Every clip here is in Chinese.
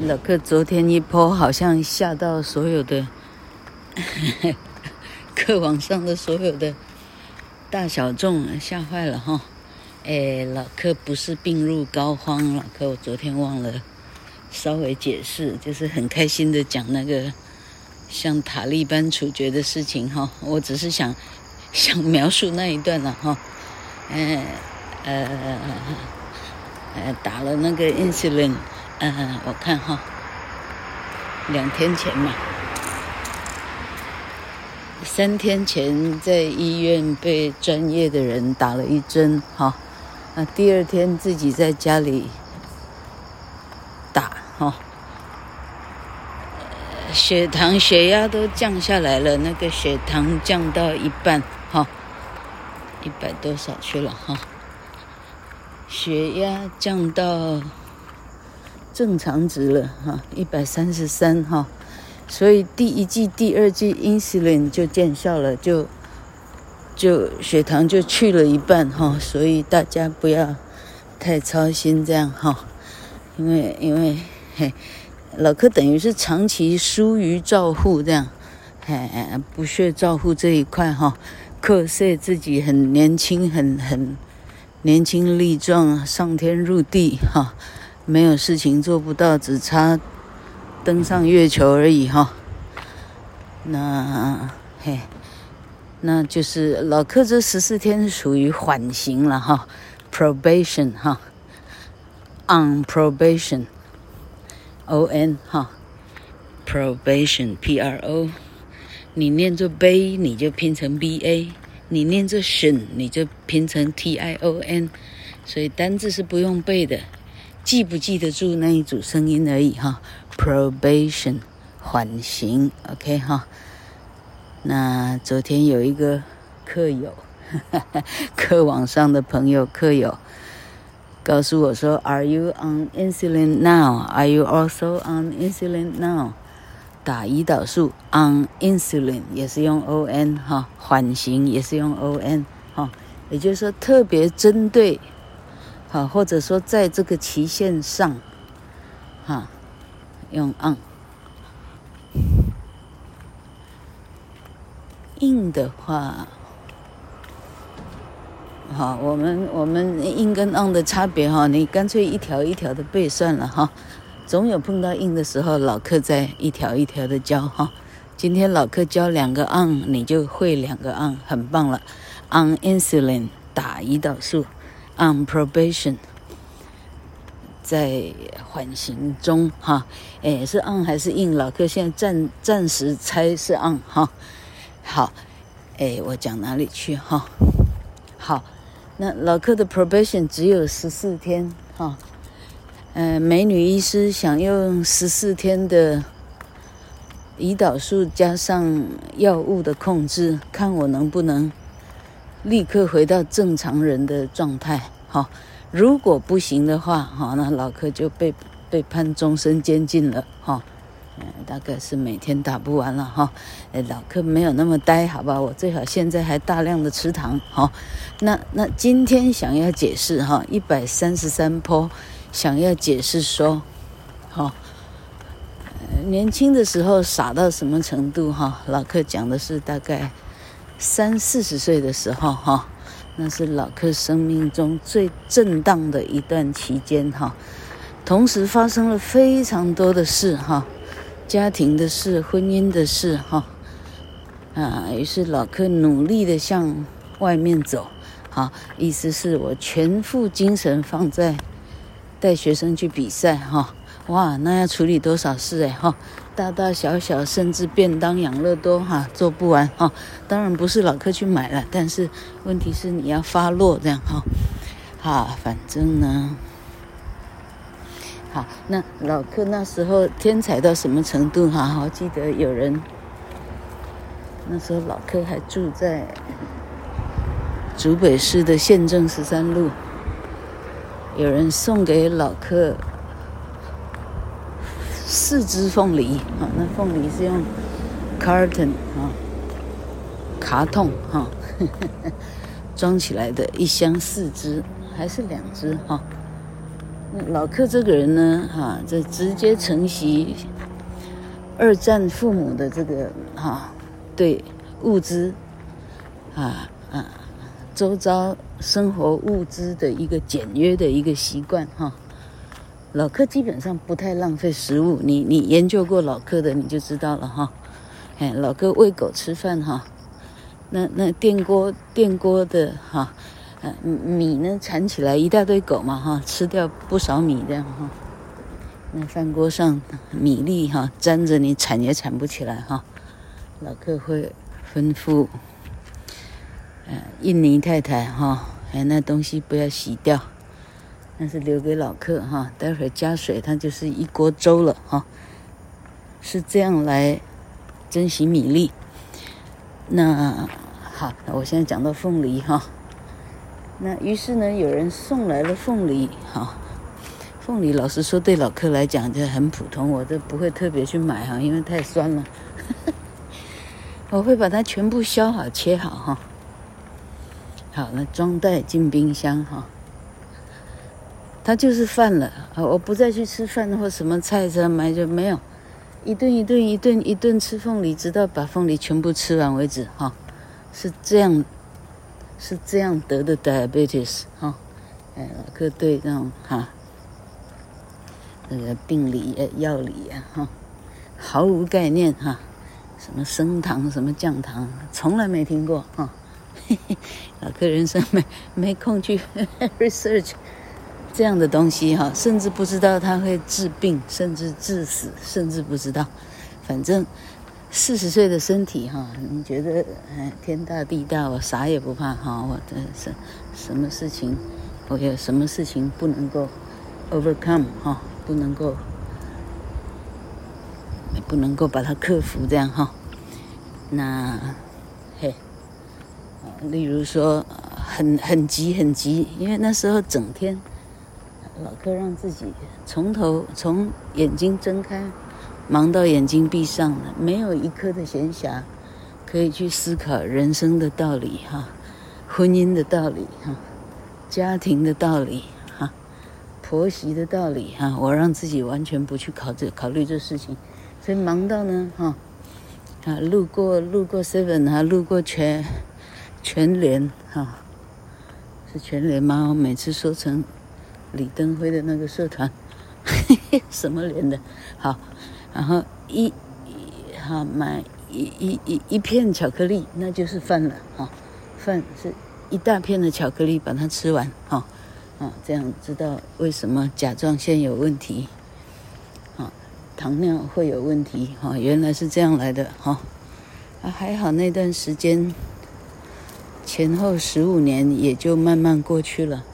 老克昨天一泼好像吓到所有的 课网上的所有的大小众，吓坏了哈。哎，老克不是病入膏肓，老克我昨天忘了稍微解释，就是很开心的讲那个像塔利班处决的事情哈。我只是想 想描述那一段了哈。哎，呃，呃，打了那个 insulin。嗯，我看哈，两天前嘛，三天前在医院被专业的人打了一针哈，那第二天自己在家里打哈，血糖、血压都降下来了，那个血糖降到一半哈，一百多少去了哈，血压降到。正常值了哈，一百三十三哈，所以第一剂、第二剂 insulin 就见效了，就就血糖就去了一半哈，所以大家不要太操心这样哈，因为因为嘿，老克等于是长期疏于照护这样，嘿，不屑照护这一块哈，克塞自己很年轻，很很年轻力壮，上天入地哈。没有事情做不到，只差登上月球而已哈。那嘿，那就是老克这十四天是属于缓刑了哈，probation 哈，on probation，O N 哈，probation P R O，你念作杯你就拼成 B A，你念作 tion 你就拼成 T I O N，所以单字是不用背的。记不记得住那一组声音而已哈，probation 缓刑，OK 哈。那昨天有一个课友，课网上的朋友课友告诉我说，Are you on insulin now? Are you also on insulin now? 打胰岛素 on insulin 也是用 on 哈，缓刑也是用 on 哈，也就是说特别针对。好，或者说在这个期限上，哈，用 on。in 的话，好，我们我们 in 跟 on 的差别哈，你干脆一条一条的背算了哈，总有碰到 in 的时候，老客在一条一条的教哈。今天老客教两个 on，你就会两个 on，很棒了。on insulin 打胰岛素。On probation，在缓刑中哈，哎，是 on 还是 in？老克现在暂暂时猜是 on 哈。好，哎，我讲哪里去哈？好，那老克的 probation 只有十四天哈。嗯，美女医师想用十四天的胰岛素加上药物的控制，看我能不能。立刻回到正常人的状态，哈！如果不行的话，哈，那老克就被被判终身监禁了，哈！嗯，大概是每天打不完了，哈！哎，老克没有那么呆，好吧？我最好现在还大量的吃糖，哈！那那今天想要解释，哈，一百三十三坡，想要解释说，哈，年轻的时候傻到什么程度，哈？老克讲的是大概。三四十岁的时候，哈，那是老克生命中最震荡的一段期间，哈。同时发生了非常多的事，哈，家庭的事、婚姻的事，哈。啊，于是老克努力的向外面走，哈，意思是我全副精神放在带学生去比赛，哈。哇，那要处理多少事哎，哈。大大小小，甚至便当、养乐多，哈，做不完哈。当然不是老客去买了，但是问题是你要发落这样哈。哈，反正呢，好，那老客那时候天才到什么程度哈？我记得有人那时候老客还住在竹北市的县政十三路，有人送给老客。四只凤梨啊，那凤梨是用 carton 啊，卡桶哈，装起来的一箱四只，还是两只哈？老克这个人呢，哈，这直接承袭二战父母的这个哈，对物资啊啊，周遭生活物资的一个简约的一个习惯哈。老客基本上不太浪费食物，你你研究过老客的你就知道了哈。哎，老客喂狗吃饭哈，那那电锅电锅的哈。米呢，铲起来一大堆狗嘛哈，吃掉不少米这样哈。那饭锅上米粒哈粘着，你铲也铲不起来哈。老客会吩咐，呃，印尼太太哈，哎，那东西不要洗掉，那是留给老克哈，待会儿加水，它就是一锅粥了哈。是这样来珍惜米粒。那好，我现在讲到凤梨哈。那于是呢，有人送来了凤梨，哈，凤梨老实说对老克来讲就很普通，我都不会特别去买哈，因为太酸了。我会把它全部削好、切好哈。好，那装袋进冰箱哈。他就是饭了啊！我不再去吃饭或什么菜什么买就没有，一顿一顿一顿一顿吃凤梨，直到把凤梨全部吃完为止哈，是这样。是这样得的 diabetes 哈，哎，老克对这种哈，那个病理药理啊哈，毫无概念哈，什么升糖什么降糖，从来没听过哈，嘿嘿，老克人生没没空去 research 这样的东西哈，甚至不知道它会治病，甚至致死，甚至不知道，反正。四十岁的身体哈，你觉得哎天大地大，我啥也不怕哈，我的什什么事情，我有什么事情不能够 overcome 哈，不能够不能够把它克服这样哈。那嘿，例如说很很急很急，因为那时候整天老克让自己从头从眼睛睁开。忙到眼睛闭上了，没有一刻的闲暇，可以去思考人生的道理哈，婚姻的道理哈，家庭的道理哈，婆媳的道理哈，我让自己完全不去考这考虑这事情，所以忙到呢哈，啊路过路过 seven 哈，路过全全联哈，是全联吗？我每次说成李登辉的那个社团，嘿嘿，什么连的？好。然后一，哈买一一一一片巧克力，那就是饭了哈，饭是一大片的巧克力，把它吃完哈，啊这样知道为什么甲状腺有问题，啊糖尿会有问题哈，原来是这样来的哈，啊还好那段时间前后十五年也就慢慢过去了，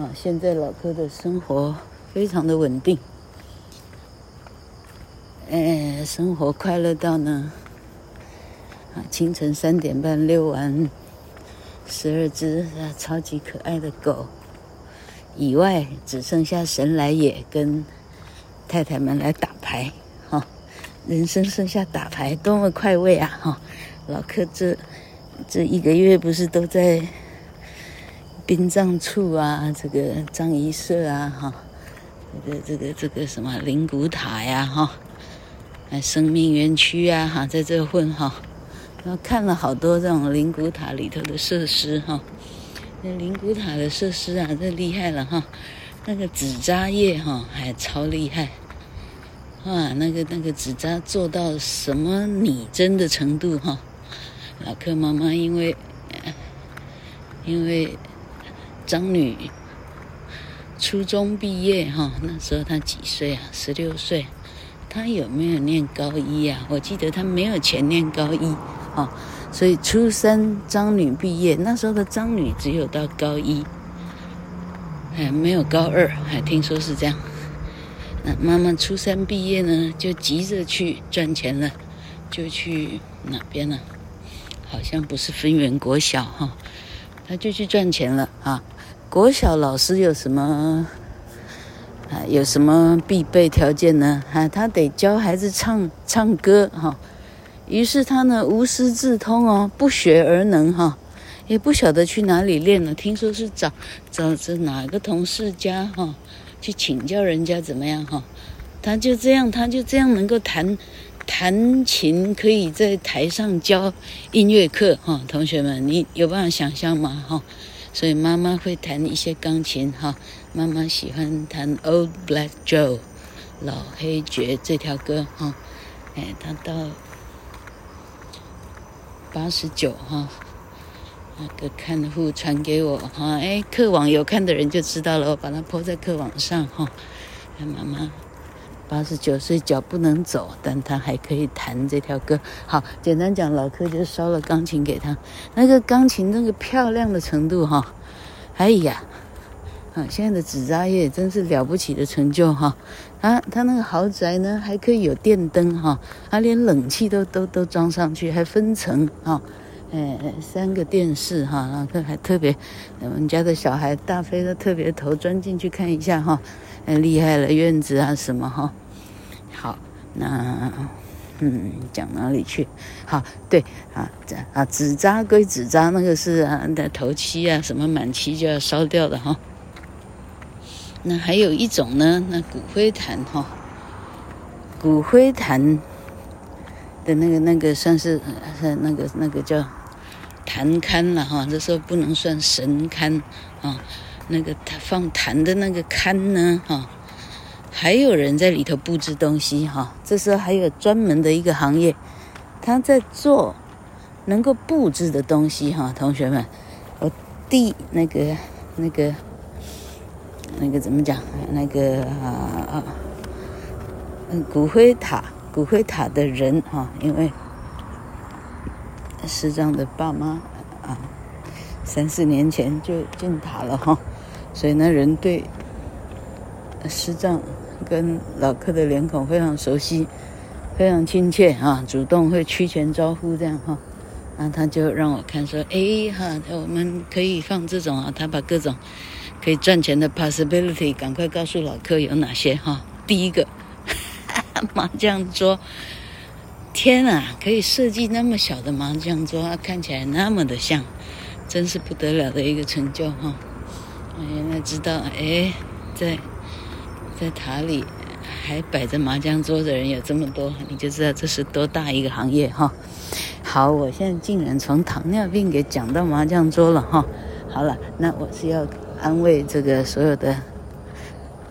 啊现在老柯的生活非常的稳定。哎，生活快乐到呢，啊，清晨三点半遛完十二只超级可爱的狗，以外只剩下神来也跟太太们来打牌，哈，人生剩下打牌多么快慰啊，哈，老柯这这一个月不是都在殡葬处啊，这个葬仪社啊，哈，这个这个这个什么灵骨塔呀，哈。哎，生命园区啊，哈，在这混哈，然后看了好多这种灵骨塔里头的设施哈，那灵骨塔的设施啊，这厉害了哈，那个纸扎业哈，还超厉害，啊，那个那个纸扎做到什么拟真的程度哈，老克妈妈因为因为张女初中毕业哈，那时候她几岁啊？十六岁。她有没有念高一、啊？我记得她没有钱念高一，哦，所以初三张女毕业，那时候的张女只有到高一，还没有高二，还听说是这样。那妈妈初三毕业呢，就急着去赚钱了，就去哪边呢？好像不是分园国小哈，他就去赚钱了啊。国小老师有什么？啊，有什么必备条件呢？啊，他得教孩子唱唱歌哈。于是他呢无师自通哦，不学而能哈。也不晓得去哪里练了。听说是找找着哪个同事家哈，去请教人家怎么样哈。他就这样，他就这样能够弹弹琴，可以在台上教音乐课哈。同学们，你有办法想象吗？哈，所以妈妈会弹一些钢琴哈。妈妈喜欢弹《Old Black Joe》老黑爵这条歌哈。哎，他到八十九哈。那个看护传给我哈，哎，课网有看的人就知道了，我把它 po 在课网上哈。妈妈八十九岁脚不能走，但他还可以弹这条歌。好，简单讲，老柯就烧了钢琴给他。那个钢琴那个漂亮的程度哈，哎呀，啊，现在的纸扎业真是了不起的成就哈。他他那个豪宅呢，还可以有电灯哈，他连冷气都都都装上去，还分层哈。哎，三个电视哈，然后还特别，我们家的小孩大飞都特别头钻进去看一下哈，哎，厉害了，院子啊什么哈，好，那嗯，讲哪里去？好，对啊，这啊纸扎归纸扎，那个是啊的头七啊，什么满期就要烧掉的哈。那还有一种呢，那骨灰坛哈，骨灰坛的那个那个算是是那个那个叫。坛龛了哈，这时候不能算神龛啊。那个放坛的那个龛呢哈，还有人在里头布置东西哈。这时候还有专门的一个行业，他在做能够布置的东西哈。同学们，我弟那个那个那个怎么讲？那个啊啊，嗯，骨灰塔骨灰塔的人哈，因为。师长的爸妈啊，三四年前就进塔了哈，所以那人对师长跟老客的脸孔非常熟悉，非常亲切啊，主动会屈拳招呼这样哈，然后他就让我看说，哎哈，我们可以放这种啊，他把各种可以赚钱的 possibility 赶快告诉老客有哪些哈，第一个麻将桌。天啊，可以设计那么小的麻将桌，看起来那么的像，真是不得了的一个成就哈！我原来知道，哎，在在塔里还摆着麻将桌的人有这么多，你就知道这是多大一个行业哈！好，我现在竟然从糖尿病给讲到麻将桌了哈！好了，那我是要安慰这个所有的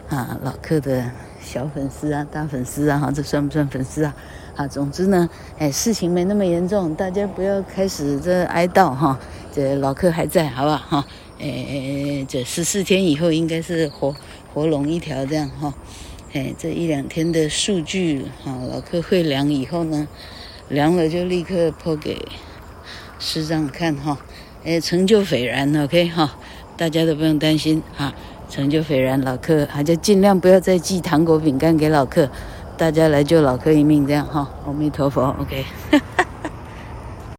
啊老客的小粉丝啊、大粉丝啊哈，这算不算粉丝啊？啊，总之呢，哎，事情没那么严重，大家不要开始这哀悼哈。这老客还在，好不好哈？哎，这十四天以后应该是活活龙一条这样哈。哎，这一两天的数据哈，老客会量以后呢，量了就立刻 po 给师长看哈。哎，成就斐然，OK 哈，大家都不用担心哈，成就斐然，老客还就尽量不要再寄糖果饼干给老客。大家来救老柯一命，这样哈，阿弥陀佛，OK。